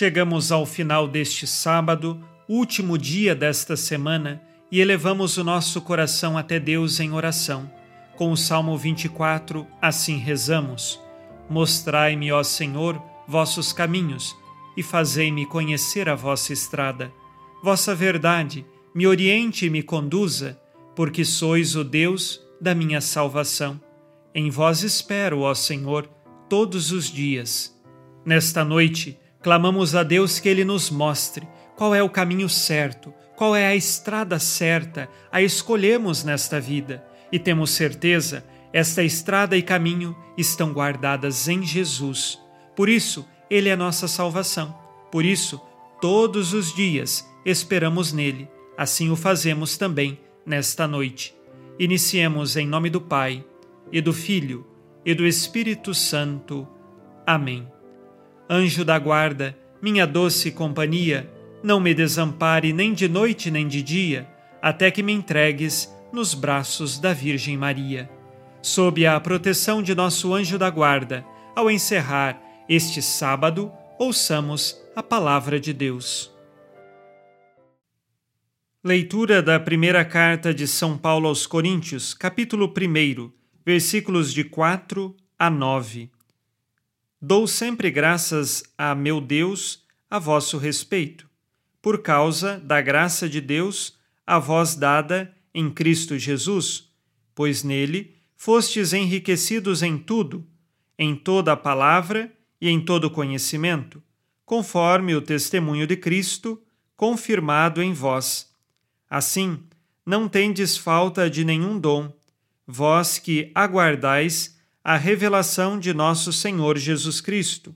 Chegamos ao final deste sábado, último dia desta semana, e elevamos o nosso coração até Deus em oração. Com o Salmo 24, assim rezamos: Mostrai-me, ó Senhor, vossos caminhos, e fazei-me conhecer a vossa estrada. Vossa verdade me oriente e me conduza porque sois o Deus da minha salvação. Em vós espero, ó Senhor, todos os dias. Nesta noite, clamamos a Deus que Ele nos mostre qual é o caminho certo, qual é a estrada certa a escolhemos nesta vida, e temos certeza, esta estrada e caminho estão guardadas em Jesus. Por isso, Ele é nossa salvação. Por isso, todos os dias esperamos nele. Assim o fazemos também nesta noite. Iniciemos em nome do Pai, e do Filho, e do Espírito Santo. Amém. Anjo da guarda, minha doce companhia, não me desampare nem de noite nem de dia, até que me entregues nos braços da Virgem Maria. Sob a proteção de nosso anjo da guarda, ao encerrar este sábado, ouçamos a palavra de Deus. Leitura da primeira carta de São Paulo aos Coríntios, capítulo 1, versículos de 4 a 9. Dou sempre graças a meu Deus a vosso respeito, por causa da graça de Deus a vós dada em Cristo Jesus, pois nele fostes enriquecidos em tudo, em toda a palavra e em todo conhecimento, conforme o testemunho de Cristo, confirmado em vós. Assim, não tendes falta de nenhum dom, vós que aguardais a revelação de nosso Senhor Jesus Cristo.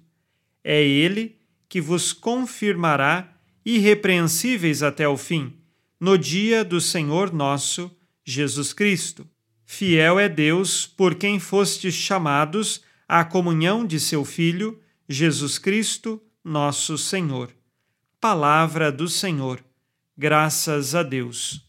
É Ele que vos confirmará irrepreensíveis até o fim, no dia do Senhor nosso Jesus Cristo. Fiel é Deus por quem fostes chamados à comunhão de seu Filho, Jesus Cristo, nosso Senhor. Palavra do Senhor. Graças a Deus.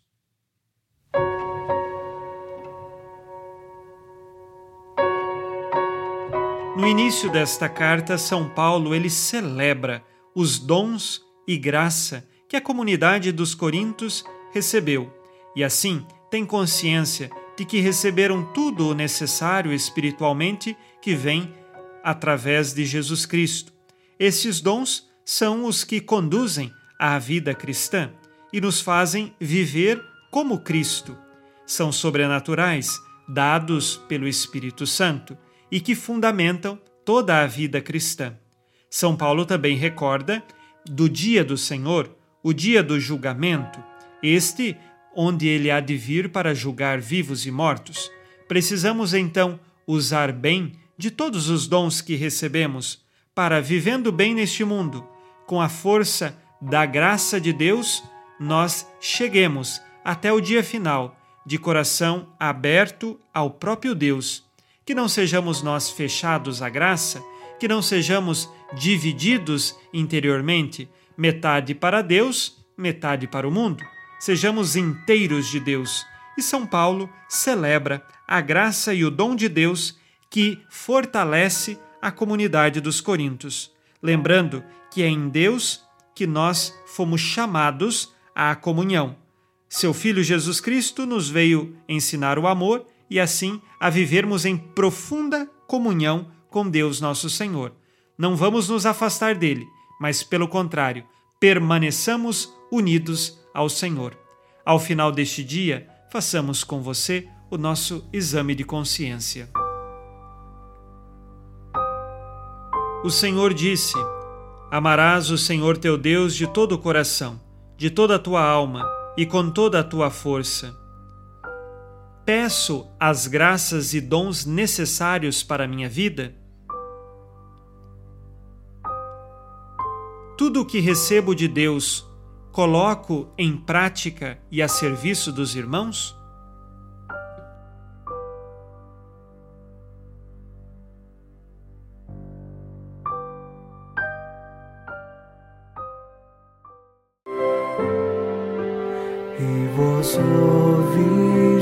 No início desta carta, São Paulo ele celebra os dons e graça que a comunidade dos Coríntios recebeu, e assim tem consciência de que receberam tudo o necessário espiritualmente que vem através de Jesus Cristo. Esses dons são os que conduzem à vida cristã e nos fazem viver como Cristo. São sobrenaturais, dados pelo Espírito Santo e que fundamentam toda a vida cristã. São Paulo também recorda do dia do Senhor, o dia do julgamento, este onde ele há de vir para julgar vivos e mortos. Precisamos então usar bem de todos os dons que recebemos para, vivendo bem neste mundo, com a força da graça de Deus, nós cheguemos até o dia final de coração aberto ao próprio Deus. Que não sejamos nós fechados à graça, que não sejamos divididos interiormente, metade para Deus, metade para o mundo. Sejamos inteiros de Deus. E São Paulo celebra a graça e o dom de Deus que fortalece a comunidade dos Coríntios, lembrando que é em Deus que nós fomos chamados à comunhão. Seu Filho Jesus Cristo nos veio ensinar o amor e assim a vivermos em profunda comunhão com Deus nosso Senhor. Não vamos nos afastar dele, mas pelo contrário, permaneçamos unidos ao Senhor. Ao final deste dia, façamos com você o nosso exame de consciência. O Senhor disse: Amarás o Senhor teu Deus de todo o coração de toda a tua alma e com toda a tua força. Peço as graças e dons necessários para a minha vida? Tudo o que recebo de Deus coloco em prática e a serviço dos irmãos? E vós,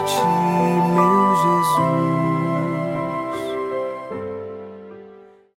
noite, meu Jesus.